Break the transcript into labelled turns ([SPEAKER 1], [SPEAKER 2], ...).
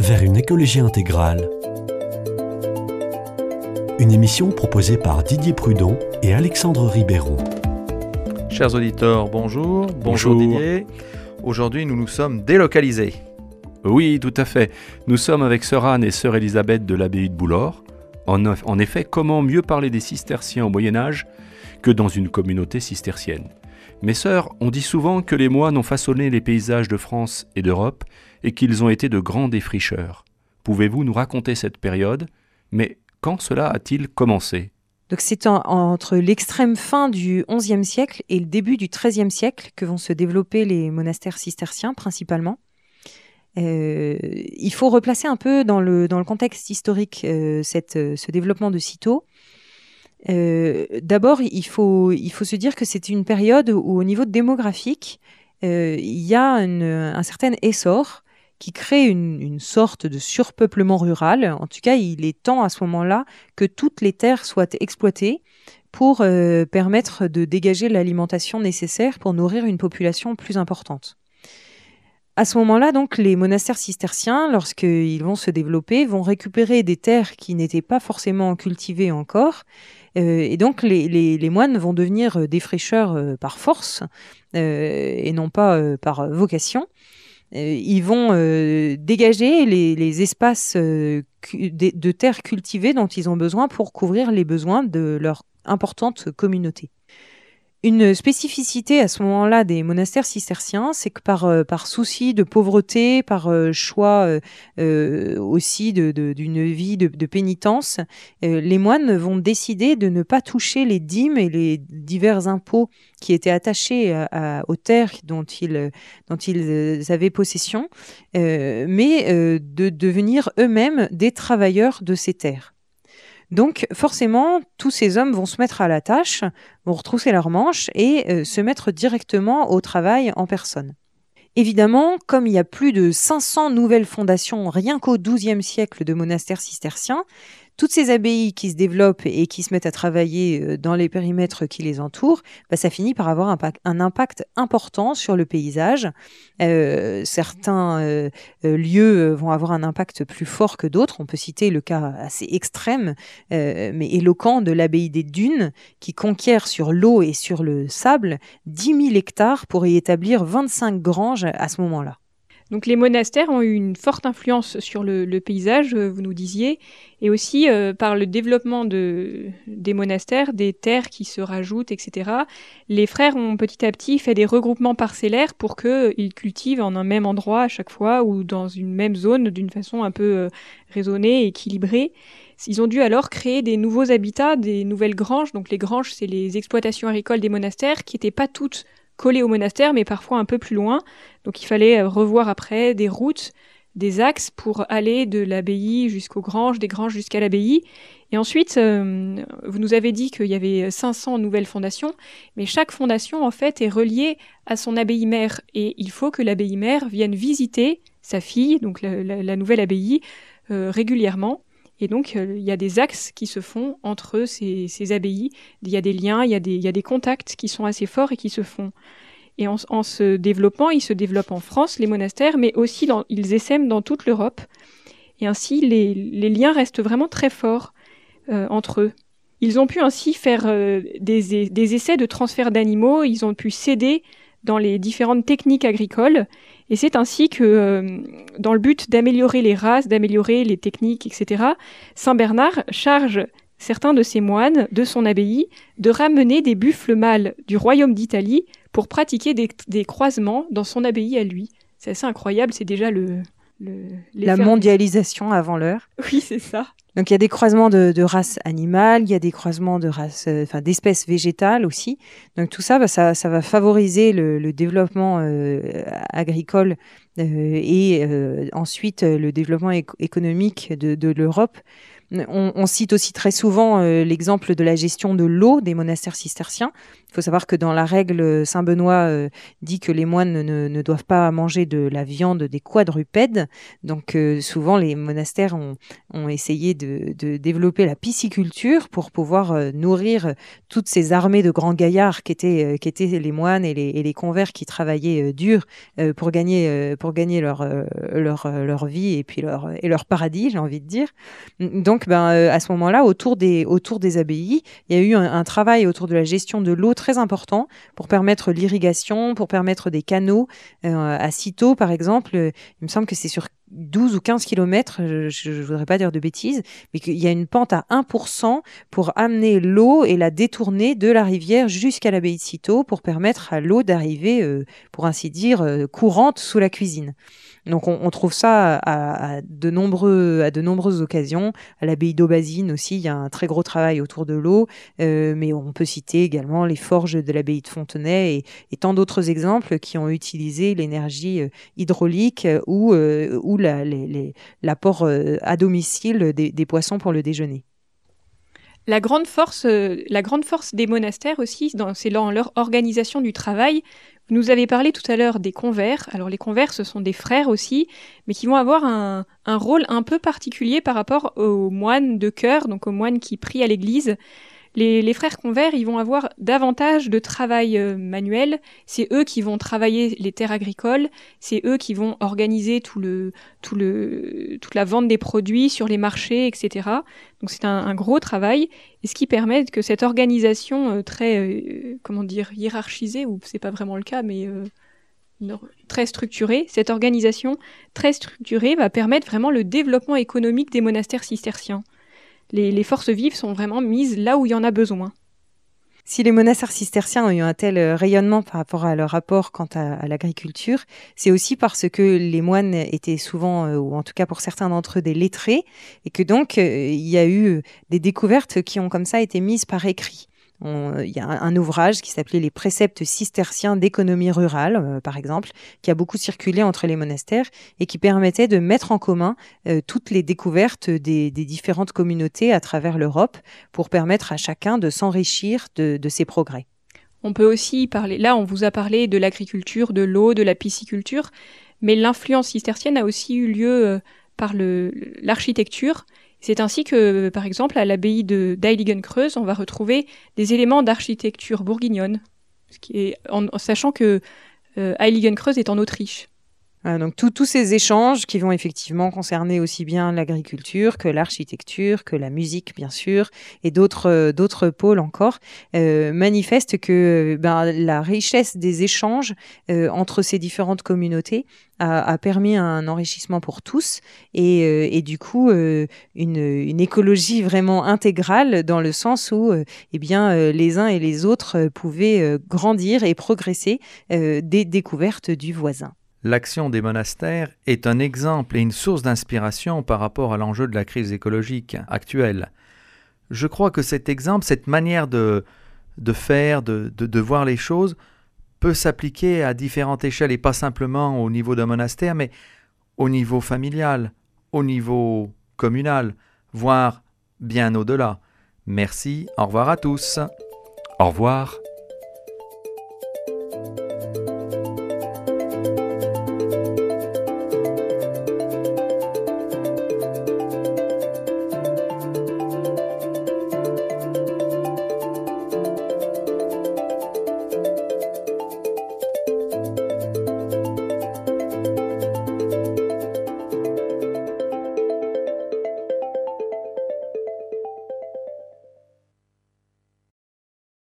[SPEAKER 1] Vers une écologie intégrale. Une émission proposée par Didier Prudon et Alexandre Ribéron.
[SPEAKER 2] Chers auditeurs, bonjour. Bonjour, Didier. Aujourd'hui, nous nous sommes délocalisés.
[SPEAKER 3] Oui, tout à fait. Nous sommes avec sœur Anne et sœur Elisabeth de l'abbaye de Boulor. En, en effet, comment mieux parler des cisterciens au Moyen Âge que dans une communauté cistercienne? Mes sœurs, on dit souvent que les moines ont façonné les paysages de France et d'Europe et qu'ils ont été de grands défricheurs. Pouvez-vous nous raconter cette période? Mais quand cela a-t-il commencé?
[SPEAKER 4] Donc c'est entre l'extrême fin du XIe siècle et le début du XIIIe siècle que vont se développer les monastères cisterciens principalement. Euh, il faut replacer un peu dans le, contexte historique euh, euh, ce développement de sitôt. D'abord, il faut, se dire que c'est une période où, au niveau démographique, il y a un certain essor qui crée une, sorte de surpeuplement rural. En tout cas, il est temps à ce moment-là que toutes les terres soient exploitées pour permettre de dégager l'alimentation nécessaire pour nourrir une population plus importante. À ce moment-là, donc, les monastères cisterciens, lorsqu'ils vont se développer, vont récupérer des terres qui n'étaient pas forcément cultivées encore. Euh, et donc, les, moines vont devenir euh, des fraîcheurs euh, par force et non pas par vocation. ils vont dégager les, les espaces de, de terres cultivées dont ils ont besoin pour couvrir les besoins de leur importante communauté. Une spécificité à ce moment-là des monastères cisterciens, c'est que par, euh, souci de pauvreté, par euh, choix euh, aussi d'une vie de, pénitence, les moines vont décider de ne pas toucher les dîmes et les divers impôts qui étaient attachés aux terres dont ils, dont ils avaient possession, mais de devenir eux-mêmes des travailleurs de ces terres. Donc forcément, tous ces hommes vont se mettre à la tâche, vont retrousser leurs manches et euh, se mettre directement au travail en personne. Évidemment, comme il y a plus de 500 nouvelles fondations rien qu'au XIIe siècle de monastères cisterciens, toutes ces abbayes qui se développent et qui se mettent à travailler euh, dans les périmètres qui les entourent, bah, ça finit par avoir un, impact important sur le paysage. Euh, certains euh, lieux vont avoir un impact plus fort que d'autres. On peut citer le cas assez extrême, mais éloquent, de l'abbaye des Dunes, qui conquiert sur l'eau et sur le sable 10 000 hectares pour y établir 25 granges à ce moment-là.
[SPEAKER 5] Donc les monastères ont eu une forte influence sur le, paysage, euh, vous nous disiez, et aussi euh, par le développement de, des monastères, des terres qui se rajoutent, etc. Les frères ont petit à petit fait des regroupements parcellaires pour qu'ils euh, cultivent en un même endroit à chaque fois ou dans une même zone d'une façon un peu raisonnée équilibrée. Ils ont dû alors créer des nouveaux habitats, des nouvelles granges. Donc les granges, c'est les exploitations agricoles des monastères qui n'étaient pas toutes collées au monastère, mais parfois un peu plus loin. Donc il fallait euh, revoir après des routes, des axes pour aller de l'abbaye jusqu'aux granges, des granges jusqu'à l'abbaye. Et ensuite, euh, vous nous avez dit qu'il y avait 500 nouvelles fondations, mais chaque fondation, en fait, est reliée à son abbaye mère. Et il faut que l'abbaye mère vienne visiter sa fille, donc la nouvelle abbaye, euh, régulièrement. Et donc, euh, il y a des axes qui se font entre ces, abbayes. Il y a des liens, il y a des, contacts qui sont assez forts et qui se font. Et en, se développant, ils se développent en France, les monastères, mais aussi ils essaiment dans toute l'Europe. Et ainsi, les, les, liens restent vraiment très forts euh, entre eux. Ils ont pu ainsi faire euh, des, des, essais de transfert d'animaux, ils ont pu s'aider dans les différentes techniques agricoles, et c'est ainsi que, euh, dans le but d'améliorer les races, d'améliorer les techniques, etc., Saint Bernard charge certains de ses moines de son abbaye de ramener des buffles mâles du royaume d'Italie pour pratiquer des, des, croisements dans son abbaye à lui. C'est assez incroyable, c'est déjà le... le
[SPEAKER 4] La mondialisation avant l'heure.
[SPEAKER 5] Oui, c'est ça.
[SPEAKER 4] Donc il y a des croisements de, de races animales, il y a des croisements de races, euh, enfin d'espèces végétales aussi. Donc tout ça, bah, ça, ça va favoriser le, le développement euh, agricole euh, et euh, ensuite le développement éc économique de, de l'Europe. On, cite aussi très souvent l'exemple de la gestion de l'eau des monastères cisterciens. Il faut savoir que dans la règle, Saint Benoît dit que les moines ne, doivent pas manger de la viande des quadrupèdes. Donc souvent, les monastères ont, essayé de, développer la pisciculture pour pouvoir nourrir toutes ces armées de grands gaillards qui étaient, qui étaient les moines et les, convers qui travaillaient dur pour gagner, leur, vie et puis leur, paradis, j'ai envie de dire. Donc, ben, à ce moment-là, autour des, abbayes, il y a eu un, travail autour de la gestion de l'eau très important pour permettre l'irrigation, pour permettre des canaux. à Citeaux, par exemple, il me semble que c'est sur 12 ou 15 kilomètres, je ne voudrais pas dire de bêtises, mais qu'il y a une pente à 1% pour amener l'eau et la détourner de la rivière jusqu'à l'abbaye de Citeaux pour permettre à l'eau d'arriver, euh, pour ainsi dire, euh, courante sous la cuisine. Donc on, trouve ça à, de nombreux, à de nombreuses occasions. À l'abbaye d'Aubazine aussi, il y a un très gros travail autour de l'eau, euh, mais on peut citer également les forges de l'abbaye de Fontenay et, tant d'autres exemples qui ont utilisé l'énergie hydraulique ou, ou l'apport euh, à domicile des, poissons pour le déjeuner.
[SPEAKER 5] La grande force, euh, la grande force des monastères aussi, c'est dans leur organisation du travail. Vous nous avez parlé tout à l'heure des convers. Alors les convers, ce sont des frères aussi, mais qui vont avoir un, un rôle un peu particulier par rapport aux moines de cœur, donc aux moines qui prient à l'église les, frères convers, ils vont avoir davantage de travail euh, manuel. C'est eux qui vont travailler les terres agricoles. C'est eux qui vont organiser tout le, tout le, toute la vente des produits sur les marchés, etc. Donc c'est un, gros travail. Et ce qui permet que cette organisation euh, très, euh, comment dire, hiérarchisée, ou c'est pas vraiment le cas, mais très structurée, cette organisation très structurée va permettre vraiment le développement économique des monastères cisterciens les, forces vives sont vraiment mises là où il y en a besoin.
[SPEAKER 4] Si les monastères cisterciens ont eu un tel euh, rayonnement par rapport à leur rapport quant à, l'agriculture, c'est aussi parce que les moines étaient souvent, euh, ou en tout cas pour certains d'entre eux, des lettrés, et que donc euh, il y a eu des découvertes qui ont comme ça été mises par écrit il y a un, ouvrage qui s'appelait Les préceptes cisterciens d'économie rurale, euh, par exemple, qui a beaucoup circulé entre les monastères et qui permettait de mettre en commun euh, toutes les découvertes des, différentes communautés à travers l'Europe pour permettre à chacun de s'enrichir de, de ses progrès.
[SPEAKER 5] On peut aussi parler, là on vous a parlé de l'agriculture, de l'eau, de la pisciculture, mais l'influence cistercienne a aussi eu lieu euh, par l'architecture. C'est ainsi que, par exemple, à l'abbaye de on va retrouver des éléments d'architecture bourguignonne, en, sachant que euh, Heiligenkreuz est en Autriche
[SPEAKER 4] donc tous ces échanges qui vont effectivement concerner aussi bien l'agriculture que l'architecture, que la musique bien sûr, et d'autres euh, d'autres pôles encore, euh, manifestent que ben, la richesse des échanges euh, entre ces différentes communautés a, permis un enrichissement pour tous et, du coup une, une, écologie vraiment intégrale dans le sens où eh bien les uns et les autres pouvaient grandir et progresser des découvertes du voisin
[SPEAKER 2] l'action des monastères est un exemple et une source d'inspiration par rapport à l'enjeu de la crise écologique actuelle. Je crois que cet exemple, cette manière de, faire, de, de, voir les choses, peut s'appliquer à différentes échelles et pas simplement au niveau d'un monastère, mais au niveau familial, au niveau communal, voire bien au-delà. Merci, au revoir à tous.
[SPEAKER 3] Au revoir.